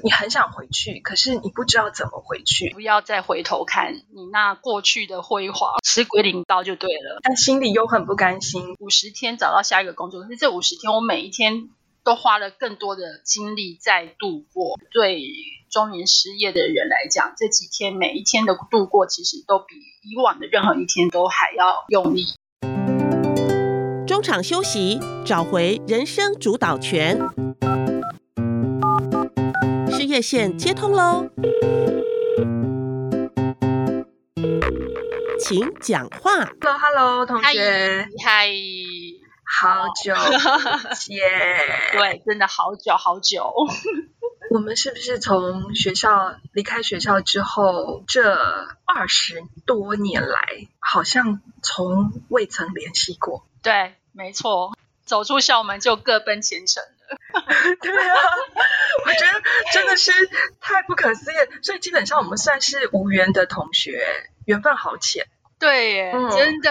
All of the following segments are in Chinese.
你很想回去，可是你不知道怎么回去，不要再回头看你那过去的辉煌，吃鬼领刀就对了。但心里又很不甘心。五十天找到下一个工作，可是这五十天我每一天都花了更多的精力在度过。对中年失业的人来讲，这几天每一天的度过，其实都比以往的任何一天都还要用力。中场休息，找回人生主导权。线接通喽，请讲话。Hello，Hello，同学，嗨，好久不见，对，真的好久好久。我们是不是从学校离开学校之后，这二十多年来，好像从未曾联系过？对，没错，走出校门就各奔前程了。对啊，我觉得真的是太不可思议，所以基本上我们算是无缘的同学，缘分好浅。对耶，真的。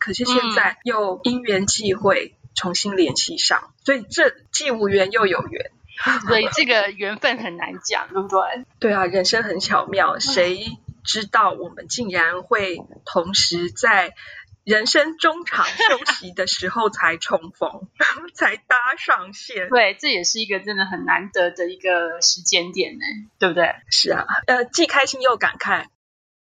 可是现在又因缘际会重新联系上，所以这既无缘又有缘。所以这个缘分很难讲，对不对？对啊，人生很巧妙，谁知道我们竟然会同时在人生中场休息的时候才重逢，才搭上线。对，这也是一个真的很难得的一个时间点呢，对不对？是啊，呃，既开心又感慨。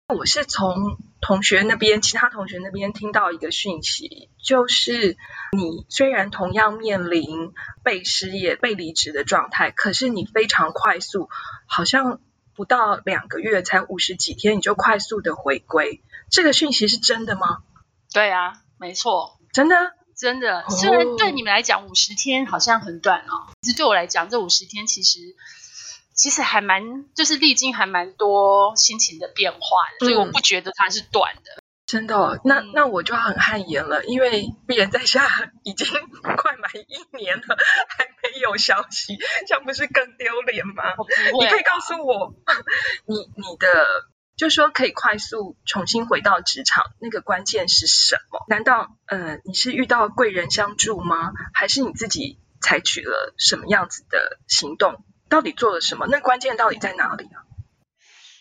我是从同学那边、其他同学那边听到一个讯息，就是你虽然同样面临被失业、被离职的状态，可是你非常快速，好像不到两个月，才五十几天，你就快速的回归。这个讯息是真的吗？对啊，没错，真的，真的。虽然对你们来讲五十天好像很短哦，其实对我来讲，这五十天其实。其实还蛮，就是历经还蛮多心情的变化，所以我不觉得它是短的。真的，那那我就很汗颜了，因为闭人在下已经快满一年了，还没有消息，这样不是更丢脸吗？你可以告诉我，你你的就说可以快速重新回到职场，那个关键是什么？难道呃你是遇到贵人相助吗？还是你自己采取了什么样子的行动？到底做了什么？那关键到底在哪里啊？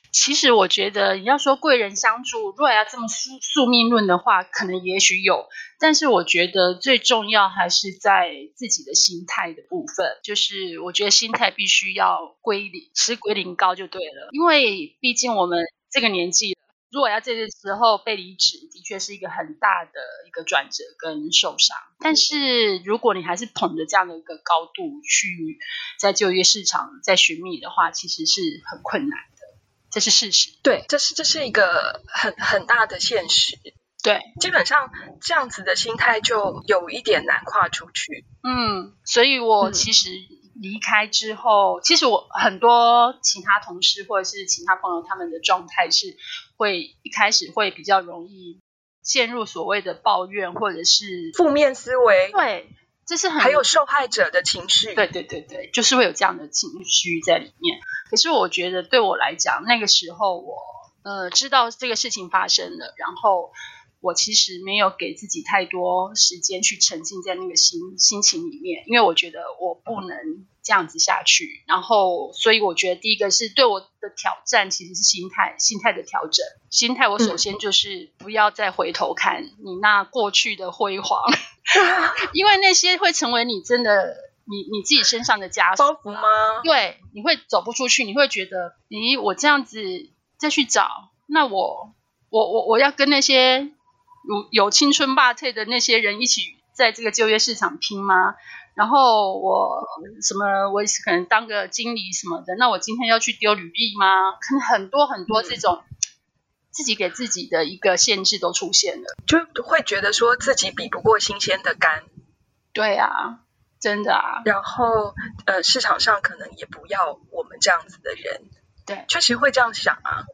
其实我觉得，你要说贵人相助，如果要这么宿宿命论的话，可能也许有。但是我觉得最重要还是在自己的心态的部分。就是我觉得心态必须要归零，吃归零高就对了。因为毕竟我们这个年纪了。如果要这个时候被离职，的确是一个很大的一个转折跟受伤。但是如果你还是捧着这样的一个高度去在就业市场在寻觅的话，其实是很困难的，这是事实。对，这是这是一个很很大的现实。对，基本上这样子的心态就有一点难跨出去。嗯，所以我其实。离开之后，其实我很多其他同事或者是其他朋友，他们的状态是会一开始会比较容易陷入所谓的抱怨或者是负面思维。对，这是很还有受害者的情绪。对对对对，就是会有这样的情绪在里面。可是我觉得对我来讲，那个时候我呃知道这个事情发生了，然后。我其实没有给自己太多时间去沉浸在那个心心情里面，因为我觉得我不能这样子下去。然后，所以我觉得第一个是对我的挑战，其实是心态，心态的调整。心态，我首先就是不要再回头看你那过去的辉煌，因为那些会成为你真的你你自己身上的枷包袱吗？对，你会走不出去，你会觉得，咦，我这样子再去找，那我我我我要跟那些。有有青春霸退的那些人一起在这个就业市场拼吗？然后我什么，我可能当个经理什么的，那我今天要去丢履历吗？可能很多很多这种自己给自己的一个限制都出现了，就会觉得说自己比不过新鲜的肝。对啊，真的啊。然后呃，市场上可能也不要我们这样子的人。对，确实会这样想啊。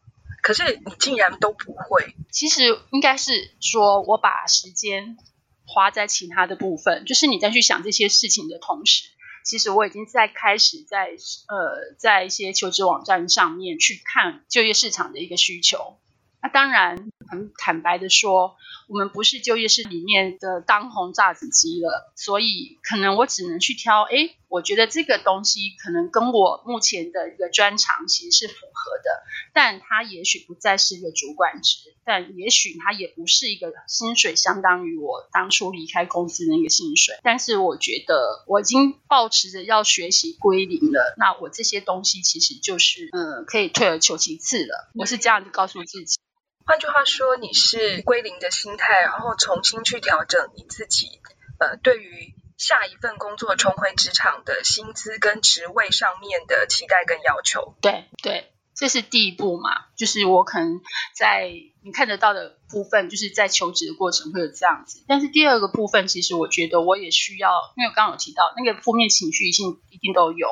可是你竟然都不会，其实应该是说，我把时间花在其他的部分，就是你在去想这些事情的同时，其实我已经在开始在呃，在一些求职网站上面去看就业市场的一个需求。那当然，很坦白的说，我们不是就业市里面的当红炸子鸡了，所以可能我只能去挑，哎，我觉得这个东西可能跟我目前的一个专长其实是符合的，但他也许不再是一个主管职，但也许他也不是一个薪水相当于我当初离开公司的一个薪水，但是我觉得我已经保持着要学习归零了，那我这些东西其实就是嗯，可以退而求其次了，我是这样子告诉自己。换句话说，你是归零的心态，然后重新去调整你自己，呃，对于下一份工作重回职场的薪资跟职位上面的期待跟要求。对对，这是第一步嘛，就是我可能在你看得到的部分，就是在求职的过程会有这样子。但是第二个部分，其实我觉得我也需要，因为刚刚有提到那个负面情绪一定一定都有。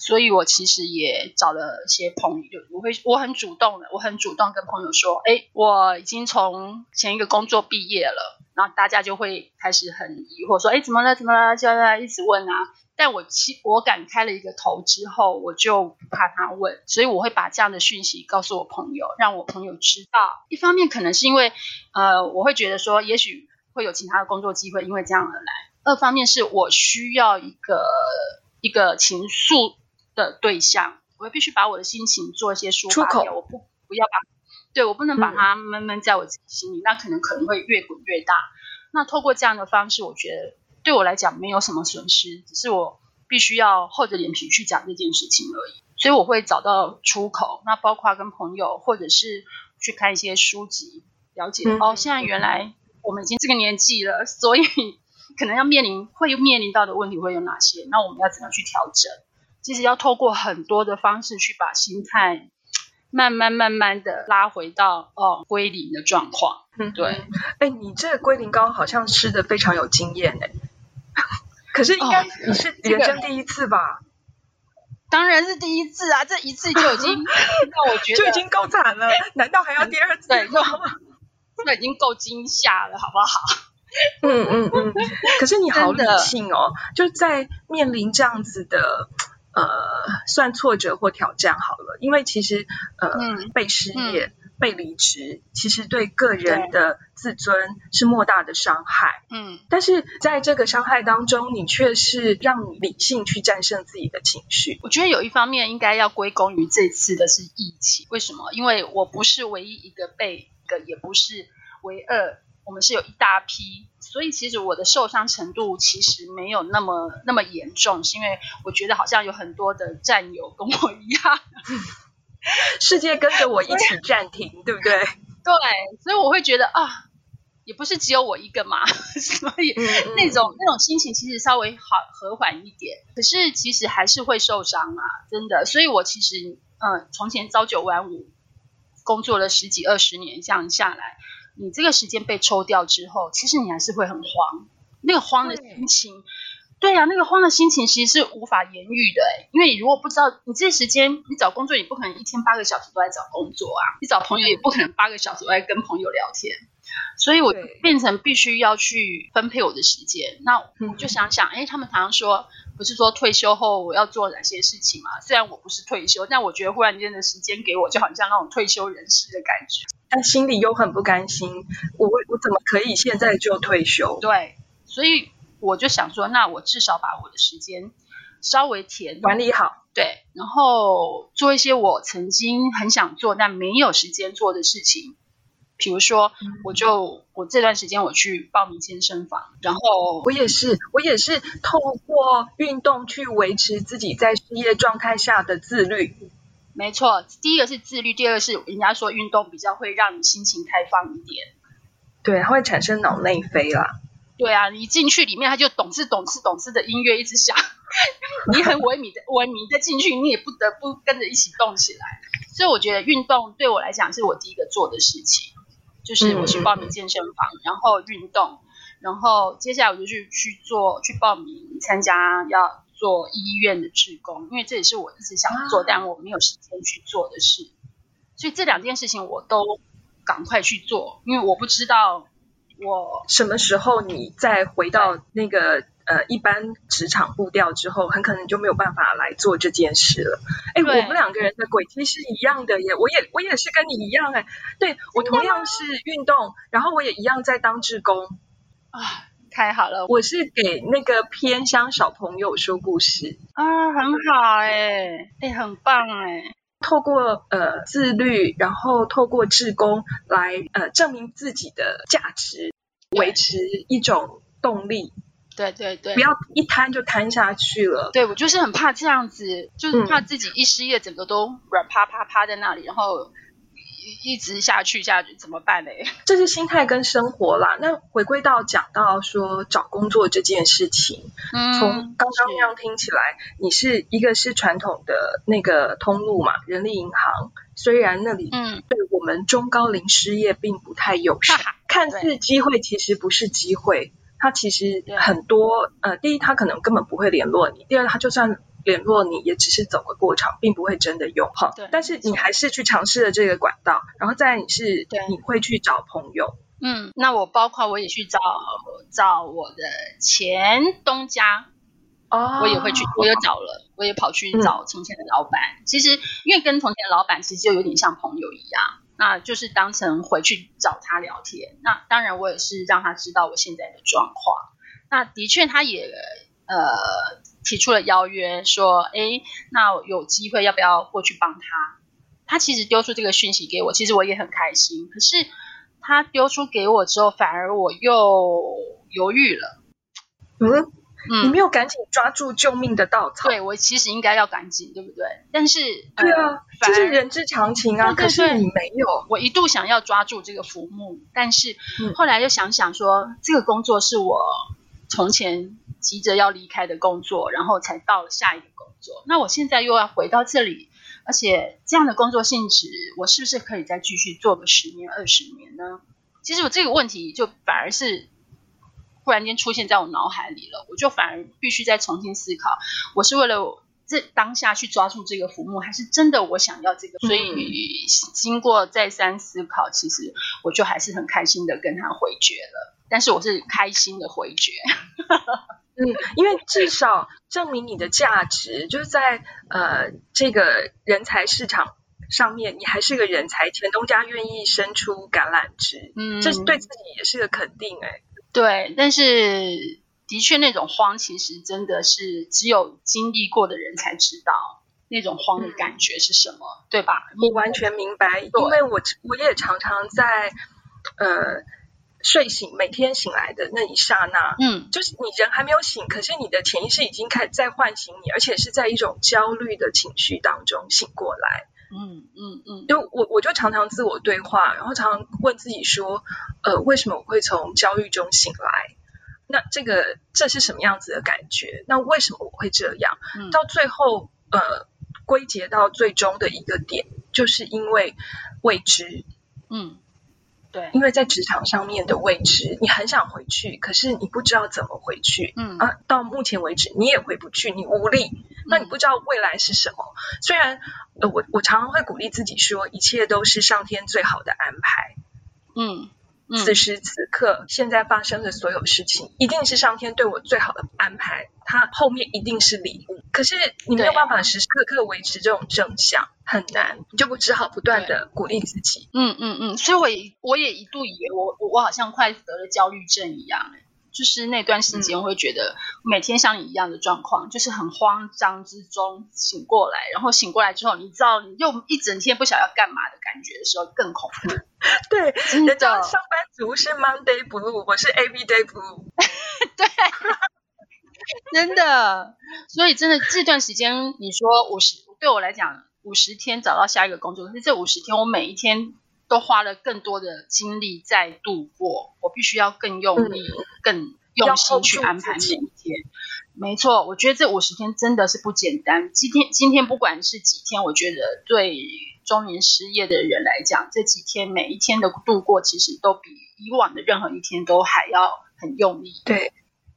所以我其实也找了些朋友，我会我很主动的，我很主动跟朋友说，哎，我已经从前一个工作毕业了，然后大家就会开始很疑惑说，哎，怎么了？怎么了？就在一直问啊。但我其我敢开了一个头之后，我就不怕他问，所以我会把这样的讯息告诉我朋友，让我朋友知道。一方面可能是因为，呃，我会觉得说，也许会有其他的工作机会，因为这样而来；二方面是我需要一个一个情愫。的对象，我必须把我的心情做一些抒发掉，我不不要把，对我不能把它闷闷在我自己心里，那可能可能会越滚越大。那透过这样的方式，我觉得对我来讲没有什么损失，只是我必须要厚着脸皮去讲这件事情而已。所以我会找到出口，那包括跟朋友或者是去看一些书籍，了解哦，现在原来我们已经这个年纪了，所以 可能要面临会面临到的问题会有哪些，那我们要怎么去调整？其实要透过很多的方式去把心态慢慢慢慢的拉回到哦归零的状况。嗯，对。哎，你这个龟苓膏好像吃的非常有经验哎。可是应该你是人生第一次吧？当然是第一次啊！这一次就已经 让我觉得就已经够惨了，难道还要第二次？对，这已经够惊吓了，好不好？嗯嗯嗯。可是你好理性哦，就在面临这样子的。呃，算挫折或挑战好了，因为其实呃，被失业、被离职，其实对个人的自尊是莫大的伤害。嗯，但是在这个伤害当中，你却是让你理性去战胜自己的情绪。我觉得有一方面应该要归功于这次的是疫情，为什么？因为我不是唯一一个被的，也不是唯二。我们是有一大批，所以其实我的受伤程度其实没有那么那么严重，是因为我觉得好像有很多的战友跟我一样，世界跟着我一起暂停，对不对？对，所以我会觉得啊，也不是只有我一个嘛，所以那种那种心情其实稍微好和缓一点，可是其实还是会受伤啊，真的。所以我其实嗯，从前朝九晚五工作了十几二十年，这样下来。你这个时间被抽掉之后，其实你还是会很慌，那个慌的心情，对呀，那个慌的心情其实是无法言喻的哎，因为你如果不知道你这时间你找工作，你不可能一天八个小时都在找工作啊，你找朋友也不可能八个小时都在跟朋友聊天，所以我变成必须要去分配我的时间。那我就想想，哎，他们常常说，不是说退休后我要做哪些事情嘛？虽然我不是退休，但我觉得忽然间的时间给我，就好像那种退休人士的感觉。但心里又很不甘心，我我怎么可以现在就退休？对，所以我就想说，那我至少把我的时间稍微填管理好，对，然后做一些我曾经很想做但没有时间做的事情，比如说，我就我这段时间我去报名健身房，然后我也是，我也是透过运动去维持自己在失业状态下的自律。没错，第一个是自律，第二个是人家说运动比较会让你心情开放一点。对，它会产生脑内啡啦。对啊，你进去里面，他就懂事懂事懂事的音乐一直响，你很萎靡的萎靡的进去，你也不得不跟着一起动起来。所以我觉得运动对我来讲是我第一个做的事情，就是我去报名健身房，然后运动，然后接下来我就去去做去报名参加要。做医院的职工，因为这也是我一直想做，但我没有时间去做的事，所以这两件事情我都赶快去做，因为我不知道我什么时候你再回到那个呃一般职场步调之后，很可能就没有办法来做这件事了。哎，我们两个人的轨迹是一样的耶，我也我也是跟你一样哎，对我同样是运动，然后我也一样在当志工啊，太好了，我是给那个偏乡小朋友说故事啊，很好哎，哎，很棒哎。透过呃自律，然后透过志工来呃证明自己的价值，维持一种动力。对对对，不要一瘫就瘫下去了。对我就是很怕这样子，就是怕自己一失业，整个都软趴趴趴在那里，然后。一直下去下去怎么办呢？这是心态跟生活啦。那回归到讲到说找工作这件事情，嗯，从刚刚那样听起来，你是一个是传统的那个通路嘛，人力银行，虽然那里嗯对我们中高龄失业并不太友善，看似机会其实不是机会，它其实很多呃，第一他可能根本不会联络你，第二他就算。联络你也只是走个过场，并不会真的用哈。对。但是你还是去尝试了这个管道，然后再你是你会去找朋友。嗯，那我包括我也去找找我的前东家，哦，我也会去，我也找了，我也跑去找从前的老板。其实因为跟从前的老板其实就有点像朋友一样，那就是当成回去找他聊天。那当然我也是让他知道我现在的状况。那的确他也呃。提出了邀约，说：“哎，那有机会要不要过去帮他？”他其实丢出这个讯息给我，其实我也很开心。可是他丢出给我之后，反而我又犹豫了。嗯嗯，你没有赶紧抓住救命的稻草？对，我其实应该要赶紧，对不对？但是对啊，这是人之常情啊。可是你没有，我一度想要抓住这个浮木，但是后来又想想说，这个工作是我从前。急着要离开的工作，然后才到了下一个工作。那我现在又要回到这里，而且这样的工作性质，我是不是可以再继续做个十年、二十年呢？其实我这个问题就反而是忽然间出现在我脑海里了，我就反而必须再重新思考：我是为了这当下去抓住这个浮木，还是真的我想要这个？所以经过再三思考，其实我就还是很开心的跟他回绝了。但是我是开心的回绝。嗯，因为至少证明你的价值，就是在呃这个人才市场上面，你还是个人才，前东家愿意伸出橄榄枝，嗯，这是对自己也是个肯定哎。对，但是的确那种慌，其实真的是只有经历过的人才知道那种慌的感觉是什么，对吧？我完全明白，因为我我也常常在呃。睡醒，每天醒来的那一刹那，嗯，就是你人还没有醒，可是你的潜意识已经开始在唤醒你，而且是在一种焦虑的情绪当中醒过来。嗯嗯嗯，就我我就常常自我对话，然后常常问自己说，呃，为什么我会从焦虑中醒来？那这个这是什么样子的感觉？那为什么我会这样？到最后，呃，归结到最终的一个点，就是因为未知。嗯。对，因为在职场上面的未知，你很想回去，可是你不知道怎么回去。嗯啊，到目前为止你也回不去，你无力。那你不知道未来是什么？虽然呃，我我常常会鼓励自己说，一切都是上天最好的安排。嗯。此时此刻，现在发生的所有事情，一定是上天对我最好的安排。它后面一定是礼物。可是你没有办法时时刻刻维持这种正向，很难，你就不只好不断的鼓励自己。嗯嗯嗯，所以我也我也一度以为我我好像快得了焦虑症一样。就是那段时间，我会觉得每天像你一样的状况，就是很慌张之中醒过来，然后醒过来之后，你知道你又一整天不晓得要干嘛的感觉的时候，更恐怖。对，人家上班族是 Monday Blue，我是 Everyday Blue。对，真的。所以真的这段时间，你说五十对我来讲，五十天找到下一个工作，可是这五十天我每一天。都花了更多的精力在度过，我必须要更用力、更用心去安排每一天。没错，我觉得这五十天真的是不简单。今天今天不管是几天，我觉得对中年失业的人来讲，这几天每一天的度过，其实都比以往的任何一天都还要很用力。对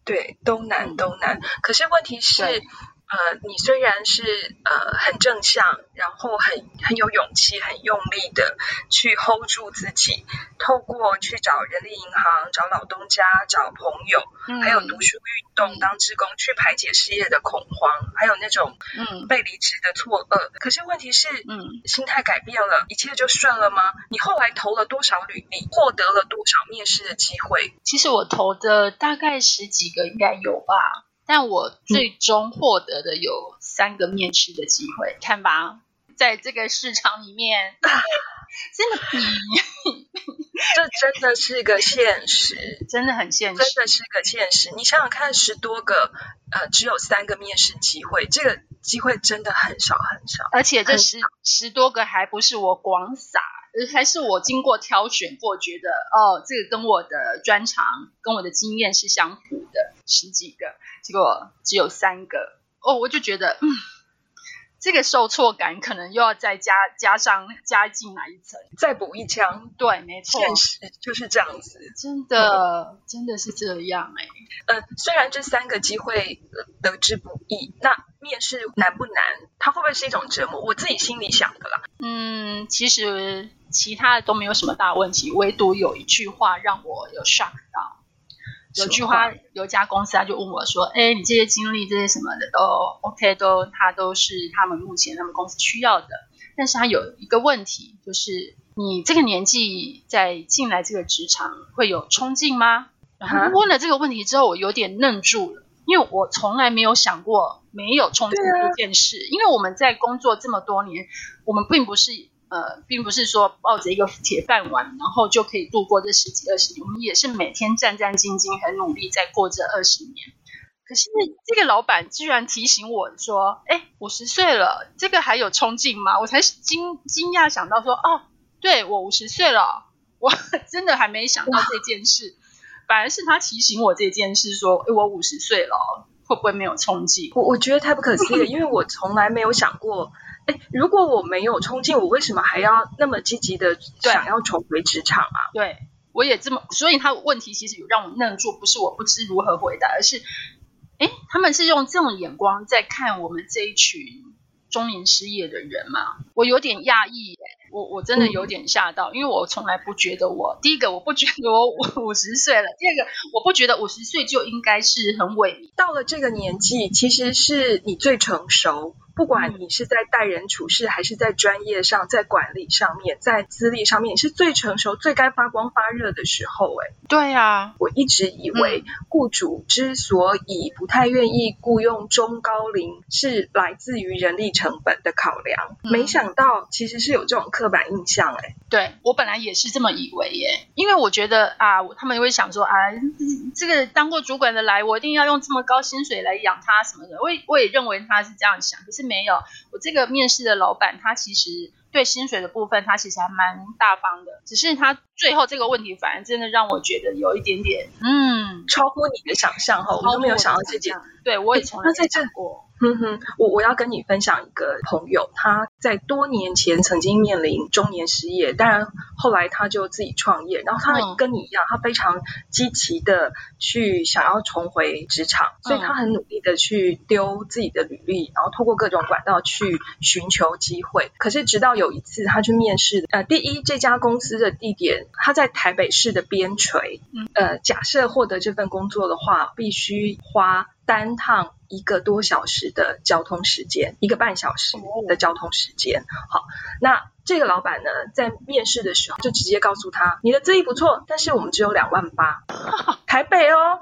对，都难都难。可是问题是。呃，你虽然是呃很正向，然后很很有勇气、很用力的去 hold 住自己，透过去找人力银行、找老东家、找朋友，还有读书运动、当职工去排解失业的恐慌，还有那种嗯被离职的错愕。可是问题是，嗯，心态改变了，一切就顺了吗？你后来投了多少履历，获得了多少面试的机会？其实我投的大概十几个，应该有吧。但我最终获得的有三个面试的机会，看吧，在这个市场里面，真的比这真的是个现实，真的很现实，真的是个现实。你想想看，十多个呃，只有三个面试机会，这个机会真的很少很少，而且这十十多个还不是我广撒。还是我经过挑选过，觉得哦，这个跟我的专长、跟我的经验是相符的，十几个，结果只有三个，哦，我就觉得，嗯，这个受挫感可能又要再加加上加进来一层，再补一枪。对，没错，现实就是这样子，真的，真的是这样哎。呃，虽然这三个机会得之不易，那面试难不难？它会不会是一种折磨？我自己心里想的啦。嗯，其实。其他的都没有什么大问题，唯独有一句话让我有 shock 到。有句话，有一家公司他就问我说：“哎，你这些经历这些什么的都 OK，都他都是他们目前他们公司需要的。但是他有一个问题，就是你这个年纪在进来这个职场会有冲劲吗？”问了这个问题之后，我有点愣住了，因为我从来没有想过没有冲劲这件事。因为我们在工作这么多年，我们并不是。呃，并不是说抱着一个铁饭碗，然后就可以度过这十几二十年。我们也是每天战战兢兢、很努力在过这二十年。可是这个老板居然提醒我说：“哎，五十岁了，这个还有冲劲吗？”我才惊惊讶想到说：“哦，对我五十岁了，我 真的还没想到这件事。反而是他提醒我这件事，说：哎，我五十岁了，会不会没有冲劲？我我觉得太不可思议了，因为我从来没有想过。”哎，如果我没有冲劲，我为什么还要那么积极的想要重回职场啊？对，我也这么，所以他问题其实有让我愣住，不是我不知如何回答，而是，哎，他们是用这种眼光在看我们这一群中年失业的人嘛？我有点讶异，我我真的有点吓到，因为我从来不觉得我第一个我不觉得我五 五十岁了，第二个我不觉得五十岁就应该是很萎靡，到了这个年纪，其实是你最成熟。不管你是在待人处事，还是在专业上，在管理上面，在资历上面，是最成熟、最该发光发热的时候。哎，对啊，我一直以为雇主之所以不太愿意雇佣中高龄，是来自于人力成本的考量。没想到其实是有这种刻板印象。哎，对我本来也是这么以为耶，因为我觉得啊，他们会想说啊，这个当过主管的来，我一定要用这么高薪水来养他什么的。我我也认为他是这样想，可是。没有，我这个面试的老板，他其实对薪水的部分，他其实还蛮大方的。只是他最后这个问题，反而真的让我觉得有一点点，嗯，超乎你的想象哈，我都没有想到这点。对我也从来没想过。哼哼，我我要跟你分享一个朋友，他在多年前曾经面临中年失业，当然后来他就自己创业，然后他跟你一样，他非常积极的去想要重回职场，所以他很努力的去丢自己的履历，然后透过各种管道去寻求机会。可是直到有一次他去面试，呃，第一这家公司的地点他在台北市的边陲，呃，假设获得这份工作的话，必须花单趟。一个多小时的交通时间，一个半小时的交通时间。好，那这个老板呢，在面试的时候就直接告诉他，你的资历不错，但是我们只有两万八，台北哦。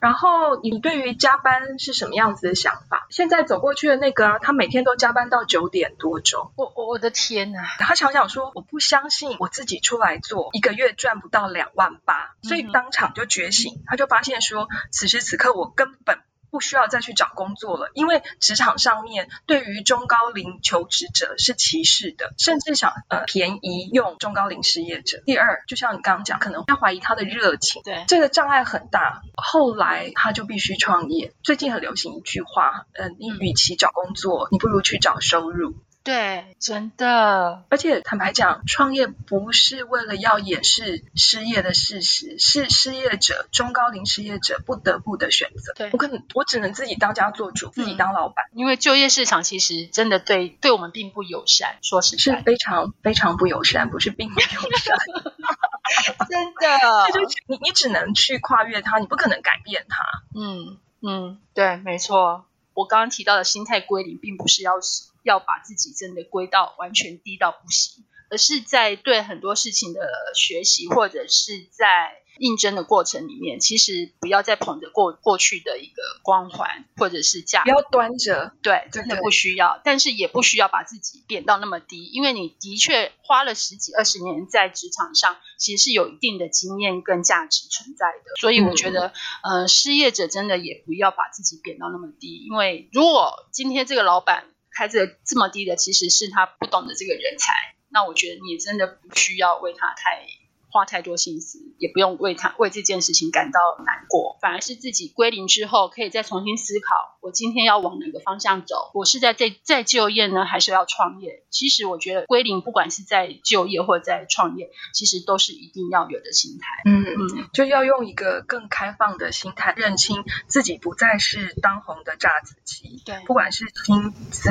然后你对于加班是什么样子的想法？现在走过去的那个啊，他每天都加班到九点多钟。我我我的天呐！他想想说，我不相信我自己出来做一个月赚不到两万八，所以当场就觉醒，他就发现说，此时此刻我根本。不需要再去找工作了，因为职场上面对于中高龄求职者是歧视的，甚至想呃便宜用中高龄失业者。第二，就像你刚刚讲，可能他怀疑他的热情，对这个障碍很大。后来他就必须创业。最近很流行一句话，呃，你与其找工作，你不如去找收入。对，真的。而且坦白讲，创业不是为了要掩饰失业的事实，是失业者、中高龄失业者不得不的选择。对，我可能我只能自己当家做主，自己当老板。因为就业市场其实真的对对我们并不友善，说实在，是非常非常不友善，不是并不友善。真的，就是你你只能去跨越它，你不可能改变它。嗯嗯，对，没错。我刚刚提到的心态归零，并不是要要把自己真的归到完全低到不行，而是在对很多事情的学习，或者是在。应征的过程里面，其实不要再捧着过过去的一个光环或者是价，不要端着，对，真的不需要。但是也不需要把自己贬到那么低，因为你的确花了十几二十年在职场上，其实是有一定的经验跟价值存在的。所以我觉得，呃，失业者真的也不要把自己贬到那么低，因为如果今天这个老板开这个这么低的，其实是他不懂得这个人才，那我觉得你真的不需要为他太。花太多心思，也不用为他为这件事情感到难过，反而是自己归零之后，可以再重新思考：我今天要往哪个方向走？我是在在在就业呢，还是要创业？其实我觉得归零，不管是在就业或者在创业，其实都是一定要有的心态。嗯嗯，就要用一个更开放的心态，认清自己不再是当红的炸子鸡。对，不管是薪资、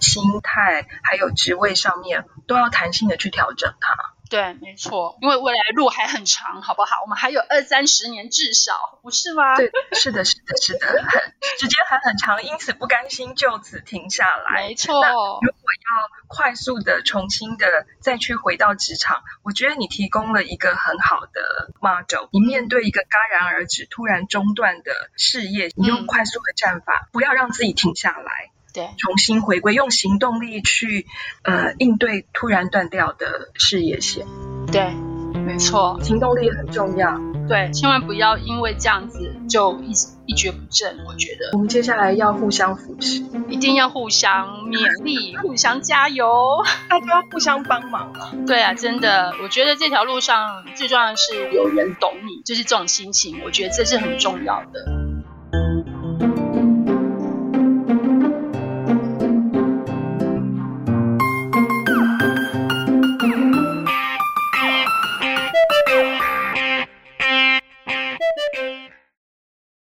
心态，还有职位上面，都要弹性的去调整它。对，没错，因为未来路还很长，好不好？我们还有二三十年至少，不是吗？对，是的，是的，是的，很时间还很长，因此不甘心就此停下来。没错。如果要快速的重新的再去回到职场，我觉得你提供了一个很好的 model。你面对一个戛然而止、突然中断的事业，你用快速的战法，不要让自己停下来。对，重新回归，用行动力去呃应对突然断掉的事业线。对，没错，行动力很重要。对，千万不要因为这样子就一一蹶不振。我觉得我们接下来要互相扶持，一定要互相勉励，互相加油，大家要互相帮忙啊。对啊，真的，我觉得这条路上最重要的是有人懂你，就是这种心情，我觉得这是很重要的。